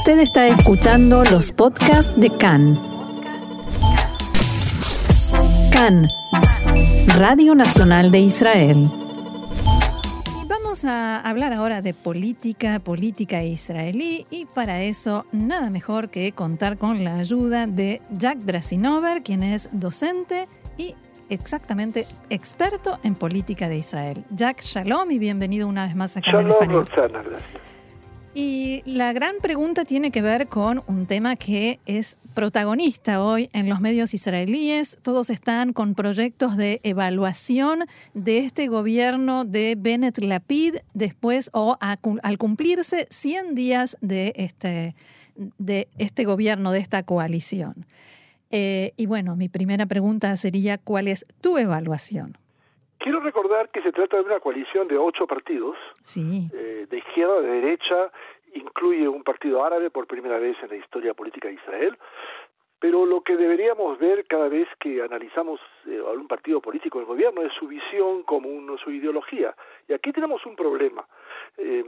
Usted está escuchando los podcasts de CAN. CAN, Radio Nacional de Israel. Vamos a hablar ahora de política, política israelí, y para eso nada mejor que contar con la ayuda de Jack Drasinover, quien es docente y exactamente experto en política de Israel. Jack, shalom y bienvenido una vez más a Canal Español. Roxana, gracias. Y la gran pregunta tiene que ver con un tema que es protagonista hoy en los medios israelíes. Todos están con proyectos de evaluación de este gobierno de Bennett Lapid después o al cumplirse 100 días de este, de este gobierno, de esta coalición. Eh, y bueno, mi primera pregunta sería, ¿cuál es tu evaluación? Quiero recordar que se trata de una coalición de ocho partidos, Sí, eh, de izquierda, de derecha, incluye un partido árabe por primera vez en la historia política de Israel, pero lo que deberíamos ver cada vez que analizamos eh, a un partido político del gobierno es su visión como uno, su ideología. Y aquí tenemos un problema. Eh,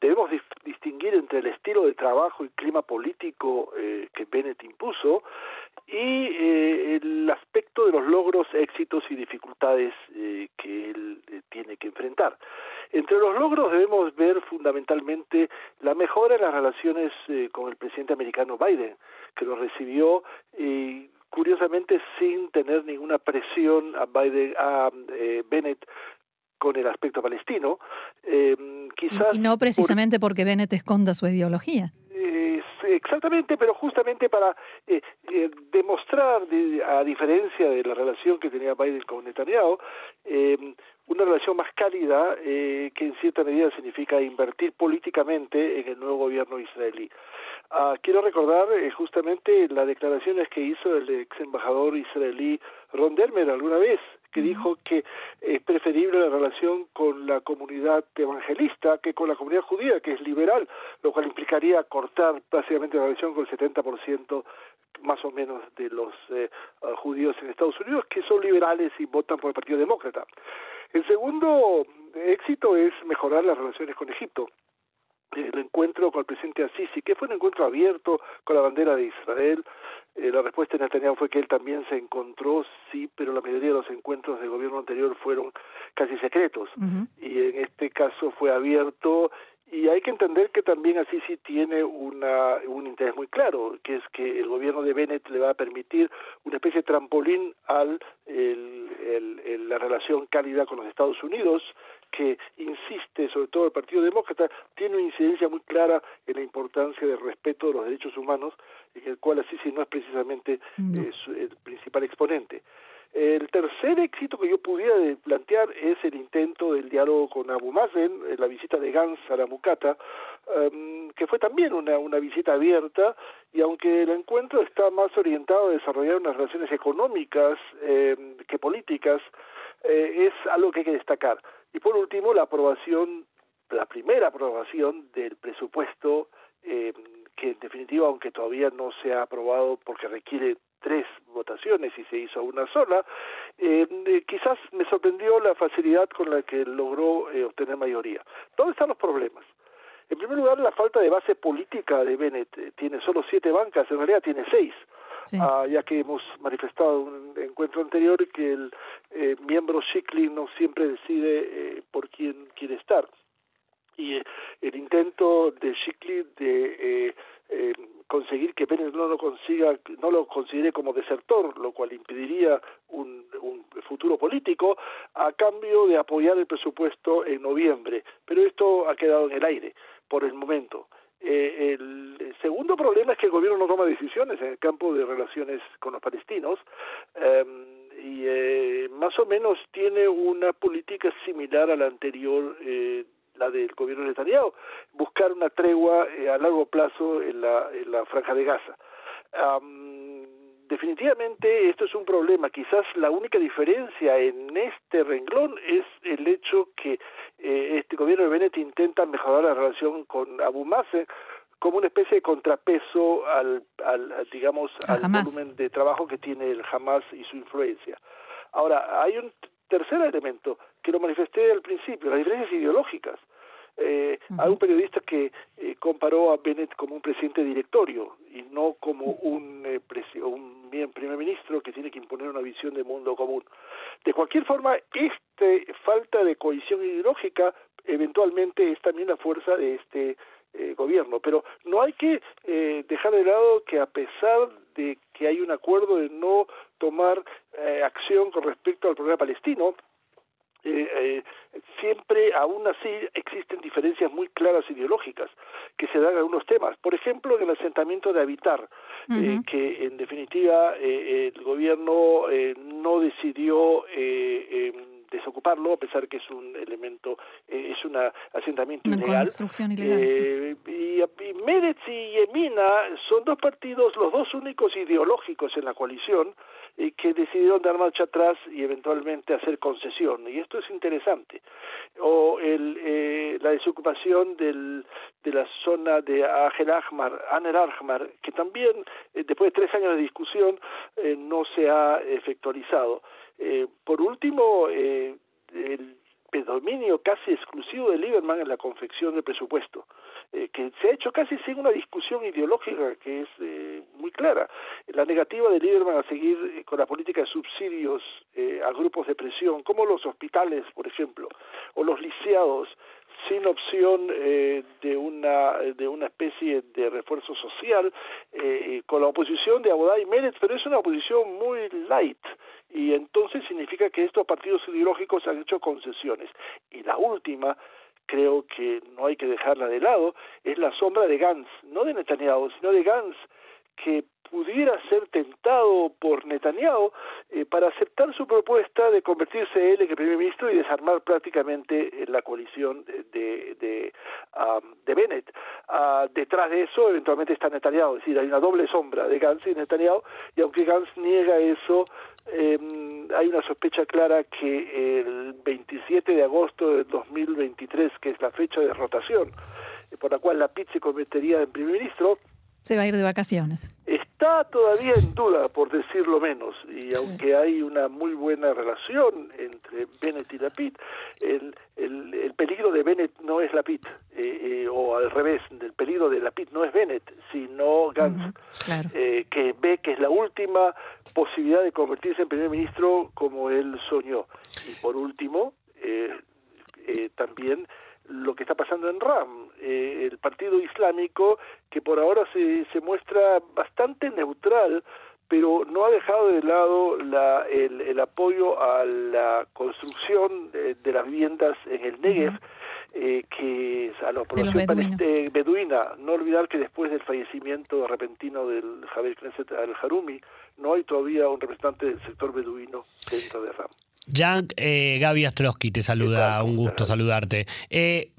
debemos distinguir entre el estilo de trabajo y clima político eh, que Bennett impuso y eh, el aspecto de los logros, éxitos y dificultades eh, que él eh, tiene que enfrentar. Entre los logros debemos ver fundamentalmente la mejora en las relaciones eh, con el presidente americano Biden, que lo recibió curiosamente sin tener ninguna presión a Biden a eh, Bennett con el aspecto palestino. Eh, quizás y no precisamente porque Bennett esconda su ideología. eh, exactamente, pero justamente para eh, eh, demostrar, de- a diferencia de la relación que tenía Biden con Netanyahu, eh, una relación más cálida eh, que en cierta medida significa invertir políticamente en el nuevo gobierno israelí. Ah, quiero recordar eh, justamente las declaraciones que hizo el ex embajador israelí Ron Dermer alguna vez, que dijo que es preferible la relación con la comunidad evangelista que con la comunidad judía, que es liberal, lo cual implicaría cortar básicamente la relación con el 70% más o menos de los eh, ah, judíos en Estados Unidos, que son liberales y votan por el Partido Demócrata. El segundo éxito es mejorar las relaciones con Egipto el encuentro con el presidente Assisi, que fue un encuentro abierto con la bandera de Israel. Eh, la respuesta de Netanyahu fue que él también se encontró, sí, pero la mayoría de los encuentros del gobierno anterior fueron casi secretos. Y en este caso fue abierto. Y hay que entender que también Assisi tiene una, un interés muy claro, que es que el gobierno de Bennett le va a permitir una especie de trampolín al el- el- el- la relación cálida con los Estados Unidos, que insiste, sobre todo el Partido Demócrata, tiene una incidencia muy clara en la importancia del respeto de los derechos humanos, en el cual Assisi no es precisamente No. eh, su- el principal exponente. El tercer éxito que yo pudiera plantear es el intento del diálogo con Abu Mazen, eh, la visita de Gantz a la Mucata, em, que fue también una, una visita abierta, y aunque el encuentro está más orientado a desarrollar unas relaciones económicas em, que políticas, eh, es algo que hay que destacar. Y por último, la aprobación, la primera aprobación del presupuesto, eh, que en definitiva, aunque todavía no se ha aprobado porque requiere tres votaciones y se hizo una sola, eh, eh, quizás me sorprendió la facilidad con la que logró eh, obtener mayoría. ¿Dónde están los problemas? En primer lugar, la falta de base política de Bennett. Tiene solo siete bancas, en realidad tiene seis. Ah, ya que hemos manifestado en un encuentro anterior que el eh, miembro Shikli no siempre decide eh, por quién quiere estar. Y eh, el intento de Shikli de eh, eh, conseguir que Bennett no lo consiga, no lo considere como desertor, lo cual impediría un, un futuro político, a cambio de apoyar el presupuesto en noviembre. Pero esto ha quedado en el aire por el momento. Eh, el segundo problema es que el gobierno no toma decisiones en el campo de relaciones con los palestinos eh, y eh, más o menos tiene una política similar a la anterior, eh, la del gobierno de Netanyahu, buscar una tregua eh, a largo plazo en la, en la franja de Gaza. Am, definitivamente esto es un problema. Quizás la única diferencia en este renglón es el hecho que eh, este gobierno de Bennett intenta mejorar la relación con Abu Mazen como una especie de contrapeso al, digamos al volumen de trabajo que tiene el Hamas y su influencia. Ahora, hay un tercer elemento que lo manifesté al principio, las diferencias ideológicas. Eh, Hay un periodista que eh, comparó a Bennett como un presidente directorio y no como un, eh, un primer ministro que tiene que imponer una visión de mundo común. De cualquier forma, esta falta de cohesión ideológica eventualmente es también la fuerza de este eh, gobierno. Pero no hay que eh, dejar de lado que a pesar de que hay un acuerdo de no tomar eh, acción con respecto al problema palestino, siempre aún así existen diferencias muy claras ideológicas que se dan en algunos temas. Por ejemplo, en el asentamiento de Habitar, que en definitiva el gobierno no decidió em, desocuparlo, a pesar que es un elemento, eh, es un asentamiento ilegal. Construcción ilegal eh, y, y Meretz y Yemina son dos partidos, los dos únicos ideológicos en la coalición, eh, que decidieron dar marcha atrás y eventualmente hacer concesión. Y esto es interesante. O el, eh, la desocupación del, de la zona de Agel Ahmar, Aner Ahmar, que también, después de tres años de discusión, no se ha efectualizado. Por último, eh, el predominio casi exclusivo de Lieberman en la confección del presupuesto, eh, que se ha hecho casi sin una discusión ideológica que es eh, muy clara. La negativa de Lieberman a seguir con la política de subsidios a grupos de presión, como los hospitales, por ejemplo, o los lisiados, sin opción de una de una especie de refuerzo social con la oposición de Abodá y Meretz, pero es una oposición muy light y entonces significa que estos partidos ideológicos han hecho concesiones. Y la última, creo que no hay que dejarla de lado, es la sombra de Gantz, no de Netanyahu, sino de Gantz, que pudiera ser tentado por Netanyahu eh, para aceptar su propuesta de convertirse él en el primer ministro y desarmar prácticamente la coalición de, de, de Bennett. Uh, detrás de eso, eventualmente está Netanyahu, es decir, hay una doble sombra de Gantz y Netanyahu, y aunque Gantz niega eso, eh, hay una sospecha clara que el 27 de agosto de 2023, que es la fecha de rotación, eh, por la cual la PIT se convertiría en primer ministro, se va a ir de vacaciones. Está todavía en duda, por decirlo menos, y aunque hay una muy buena relación entre Bennett y la PIT, el, el, peligro de Bennett no es la PIT, eh, eh, o al revés, el peligro de la PIT no es Bennett, sino Gantz, eh, que ve que es la última posibilidad de convertirse en primer ministro como él soñó. Y por último, también lo que está pasando en RAM, eh, el partido islámico que por ahora se, se muestra bastante neutral, pero no ha dejado de lado la, el, el apoyo a la construcción de, las viviendas en el Negev, eh, que a la población beduina. No olvidar que después del fallecimiento repentino del Javier Knesset al-Harumi, no hay todavía un representante del sector beduino dentro de RAM. Jan, eh, Gaby Astrosky te saluda, un gusto saludarte. Eh,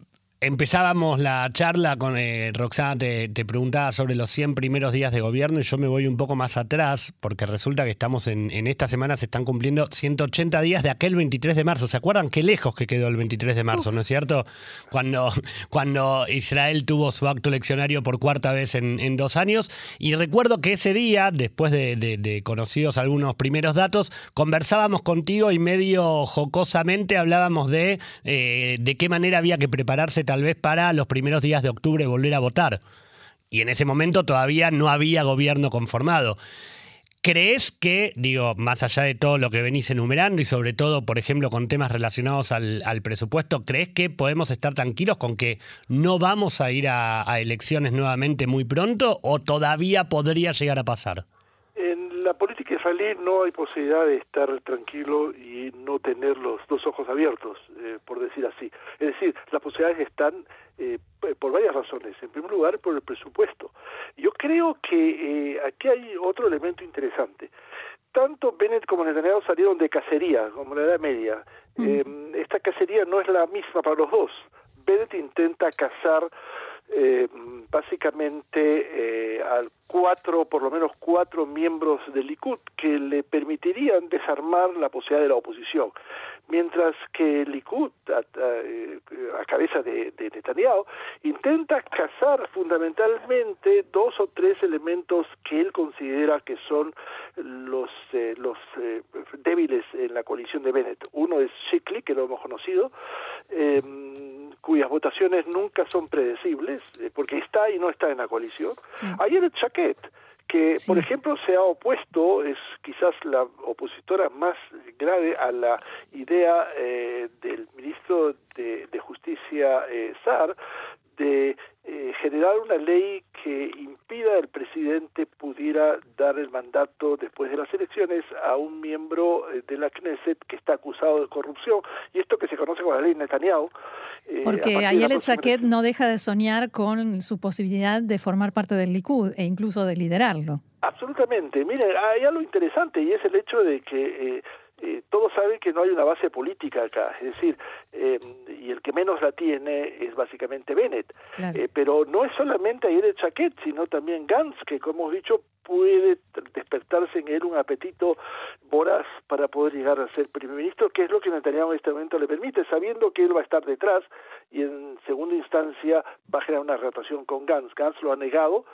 Empezábamos la charla con eh, Roxana, te, preguntaba sobre los 100 primeros días de gobierno y yo me voy un poco más atrás porque resulta que estamos en, en esta semana, se están cumpliendo 180 días de aquel 23 de marzo. ¿Se acuerdan qué lejos que quedó el 23 de marzo, no es cierto? Cuando, cuando Israel tuvo su acto eleccionario por cuarta vez en, dos años. Y recuerdo que ese día, después de, conocidos algunos primeros datos, conversábamos contigo y medio jocosamente hablábamos de eh, de qué manera había que prepararse tal vez para los primeros días de octubre volver a votar. Y en ese momento todavía no había gobierno conformado. ¿Crees que, digo, más allá de todo lo que venís enumerando y sobre todo, por ejemplo, con temas relacionados al, presupuesto, ¿crees que podemos estar tranquilos con que no vamos a ir a, elecciones nuevamente muy pronto o todavía podría llegar a pasar? En la política israelí no hay posibilidad de estar tranquilo y no tener los dos ojos abiertos, eh, por decir así. Es decir, las posibilidades están eh, por varias razones. En primer lugar, por el presupuesto. Yo creo que eh, aquí hay otro elemento interesante. Tanto Bennett como Netanyahu salieron de cacería, como la Edad Media. esta cacería no es la misma para los dos. Bennett intenta cazar eh, básicamente eh, al cuatro, por lo menos cuatro miembros del Likud que le permitirían desarmar la posibilidad de la oposición, mientras que Likud, a, eh, cabeza de, Netanyahu, intenta cazar fundamentalmente dos o tres elementos que él considera que son los, eh, los débiles en la coalición de Bennett. Uno es Shikli, que lo hemos conocido, cuyas votaciones nunca son predecibles, eh, porque está y no está en la coalición. Ayer el Chaquet, que por ejemplo se ha opuesto, es quizás la opositora más grave a la idea eh, del ministro de, Justicia eh, Sar de eh, generar una ley que impida al presidente pudiera dar el mandato después de las elecciones a un miembro eh, de la Knesset que está acusado de corrupción y esto que se conoce como la ley Netanyahu. Eh, Porque Ayelet Chaquet no deja de soñar con su posibilidad de formar parte del Likud e incluso de liderarlo. Absolutamente. Mire, hay algo interesante y es el hecho de que eh, eh, todos saben que no hay una base política acá, es decir, eh, y el que menos la tiene es básicamente Bennett. Eh, pero no es solamente ayer el Chaquet, sino también Gantz, que como hemos dicho puede despertarse en él un apetito voraz para poder llegar a ser primer ministro, que es lo que Netanyahu en este momento le permite, sabiendo que él va a estar detrás y en segunda instancia va a generar una relación con Gantz. Gantz lo ha negado,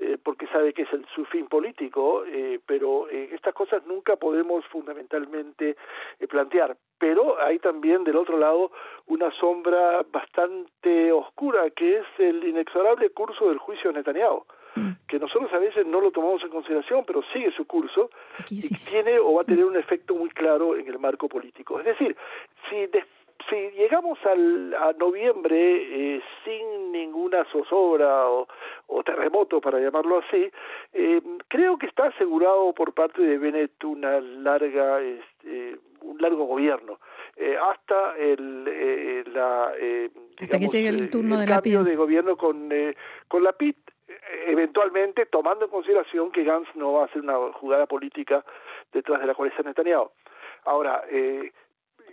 eh, porque sabe que es el, su fin político, eh, pero eh, estas cosas nunca podemos fundamentalmente plantear. Pero hay también del otro lado una sombra bastante oscura, que es el inexorable curso del juicio de Netanyahu mm. que nosotros a veces no lo tomamos en consideración, pero sigue su curso y tiene o va a tener un efecto muy claro en el marco político. Es decir, si si llegamos al, a noviembre eh, sin ninguna zozobra o, terremoto, para llamarlo así, eh, creo que está asegurado por parte de Bennett una larga, este, un largo gobierno. Eh, hasta el, la, hasta que llegue el turno de cambio de gobierno con, con la PIT eventualmente tomando en consideración que Gantz no va a hacer una jugada política detrás de la coalición Netanyahu. Ahora, eh,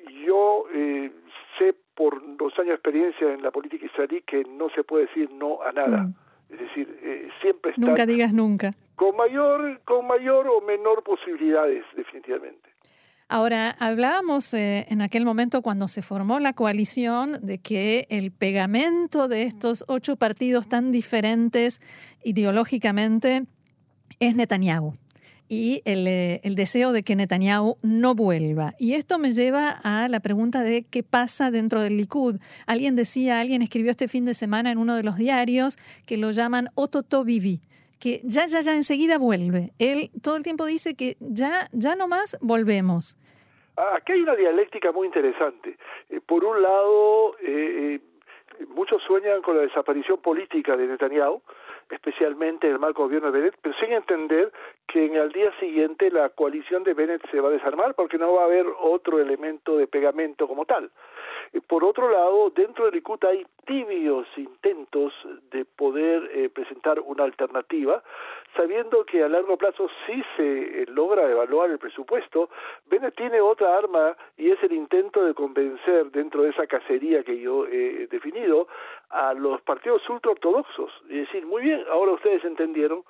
yo eh, sé por dos años de experiencia en la política israelí que no se puede decir no a nada. Mm. Es decir, eh, siempre está... Nunca digas nunca. Con mayor, con mayor o menor posibilidades, definitivamente. Ahora, hablábamos eh, en aquel momento cuando se formó la coalición de que el pegamento de estos ocho partidos tan diferentes ideológicamente es Netanyahu y eh, el, deseo de que Netanyahu no vuelva. Y esto me lleva a la pregunta de qué pasa dentro del Likud. Alguien decía, alguien escribió este fin de semana en uno de los diarios que lo llaman Ototo Vivi, que ya, ya, ya enseguida vuelve. Él todo el tiempo dice que ya, ya nomás volvemos. Ah, aquí hay una dialéctica muy interesante. Eh, por un lado, eh, muchos sueñan con la desaparición política de Netanyahu, especialmente el marco gobierno de Bennett, pero sin entender que en el día siguiente la coalición de Bennett se va a desarmar porque no va a haber otro elemento de pegamento como tal. Por otro lado, dentro del Likud hay tibios intentos de poder eh, presentar una alternativa, sabiendo que a largo plazo sí se eh, logra evaluar el presupuesto, Bennett tiene otra arma y es el intento de convencer dentro de esa cacería que yo he definido a los partidos ultraortodoxos. Y decir, muy bien, ahora ustedes entendieron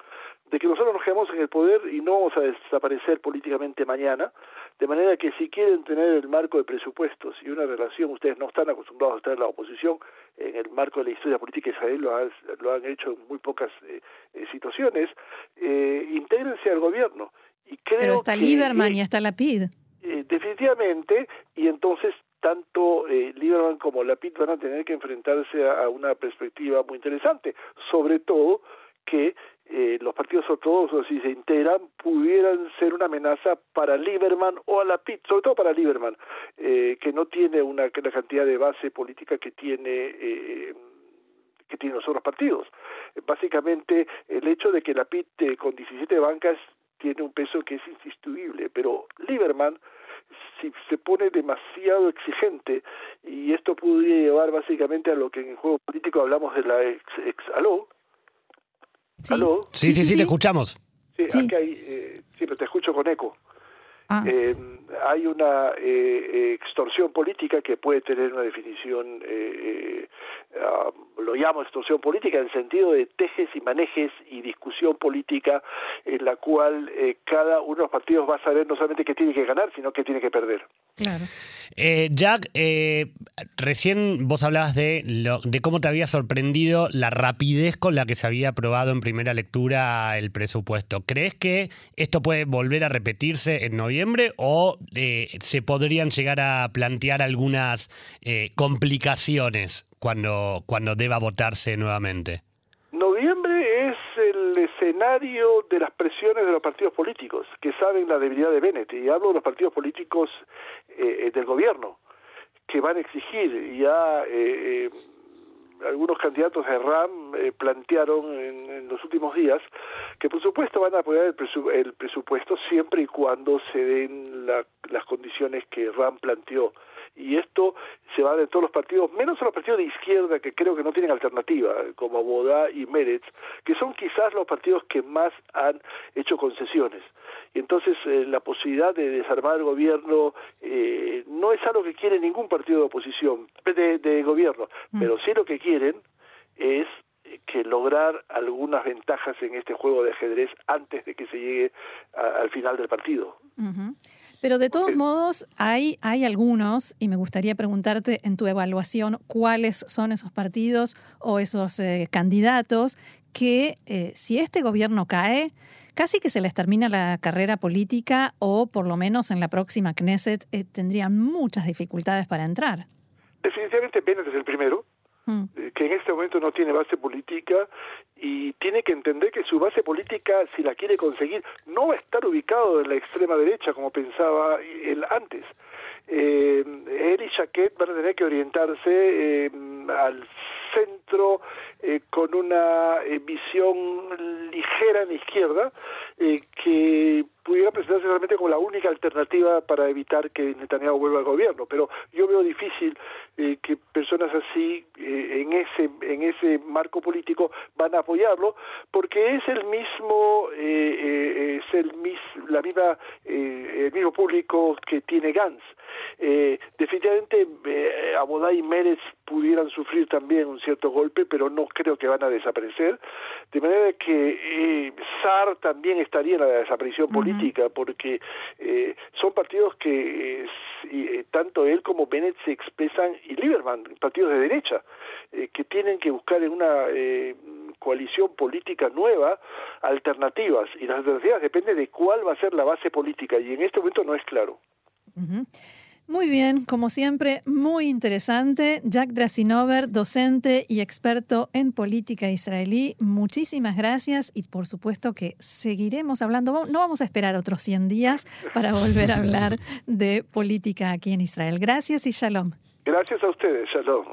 de que nosotros nos quedamos en el poder y no vamos a desaparecer políticamente mañana, de manera que si quieren tener el marco de presupuestos y una relación, ustedes no están acostumbrados a estar en la oposición, en el marco de la historia política de Israel lo, lo han hecho en muy pocas eh, eh, situaciones, eh, intégrense al gobierno. Y creo Pero está Lieberman y está Lapid. Eh, definitivamente, y entonces tanto eh, Lieberman como Lapid van a tener que enfrentarse a, una perspectiva muy interesante, sobre todo que eh, los partidos ortodoxos, si se integran, pudieran ser una amenaza para Lieberman o a la PIT, sobre todo para Lieberman, eh, que no tiene una, la cantidad de base política que tiene eh, que tienen los otros partidos. Básicamente, el hecho de que la PIT eh, con 17 bancas tiene un peso que es insustituible, pero Lieberman si se pone demasiado exigente y esto podría llevar básicamente a lo que en el juego político hablamos de la ex, ex Sí. Sí, sí, sí, te escuchamos. Sí, aquí hay, eh, sí, pero te escucho con eco. Ah. Eh, hay una eh, extorsión política que puede tener una definición, eh, ah, lo llamo extorsión política en el sentido de tejes y manejes y discusión política en la cual cada uno de los partidos va a saber no solamente qué tiene que ganar, sino qué tiene que perder. Claro. Jack, recién vos hablabas de, lo, de cómo te había sorprendido la rapidez con la que se había aprobado en primera lectura el presupuesto. ¿Crees que esto puede volver a repetirse en noviembre o o eh, se podrían llegar a plantear algunas eh, complicaciones cuando, cuando deba votarse nuevamente? Noviembre es el escenario de las presiones de los partidos políticos, que saben la debilidad de Bennett, y hablo de los partidos políticos eh, del gobierno, que van a exigir ya algunos candidatos de RAM eh, plantearon en, los últimos días que por supuesto van a apoyar el, presupuesto siempre y cuando se den las condiciones que RAM planteó y esto se va de todos los partidos, menos a los partidos de izquierda que creo que no tienen alternativa, como Bodá y Meretz, que son quizás los partidos que más han hecho concesiones. Y entonces eh, la posibilidad de desarmar el gobierno eh, no es algo que quiere ningún partido de oposición, de, gobierno, mm. pero sí lo que quieren es que lograr algunas ventajas en este juego de ajedrez antes de que se llegue al final del partido. Pero de todos modos, hay, hay algunos, y me gustaría preguntarte en tu evaluación cuáles son esos partidos o esos eh, candidatos que eh, si este gobierno cae, casi que se les termina la carrera política o por lo menos en la próxima Knesset eh, tendrían muchas dificultades para entrar. Definitivamente Bennett es el primero, mm. que en este momento no tiene base política y tiene que entender que su base política, si la quiere conseguir, no va a estar ubicado en la extrema derecha como pensaba él antes. Eh, él y Jaquet van a tener que orientarse eh, al centro eh, con una eh, visión ligera la izquierda eh, que pudiera presentarse realmente como la única alternativa para evitar que Netanyahu vuelva al gobierno. Pero yo veo difícil que personas así en ese en ese marco político van a apoyarlo porque es el mismo es el mismo la misma el mismo público que tiene Gantz. definitivamente Abodá y Mérez pudieran sufrir también un cierto golpe, pero no creo que van a desaparecer. De manera que eh, SAR también estaría en la desaparición política, porque eh, son partidos que eh, tanto él como Bennett se expresan, y Lieberman, partidos de derecha, que tienen que buscar en una coalición política nueva alternativas, y las alternativas dependen de cuál va a ser la base política, y en este momento no es claro. Muy bien, como siempre, muy interesante. Jack Drasinover, docente y experto en política israelí, muchísimas gracias y por supuesto que seguiremos hablando. No vamos a esperar otros 100 días para volver a hablar de política aquí en Israel. Gracias y shalom. Gracias a ustedes, shalom.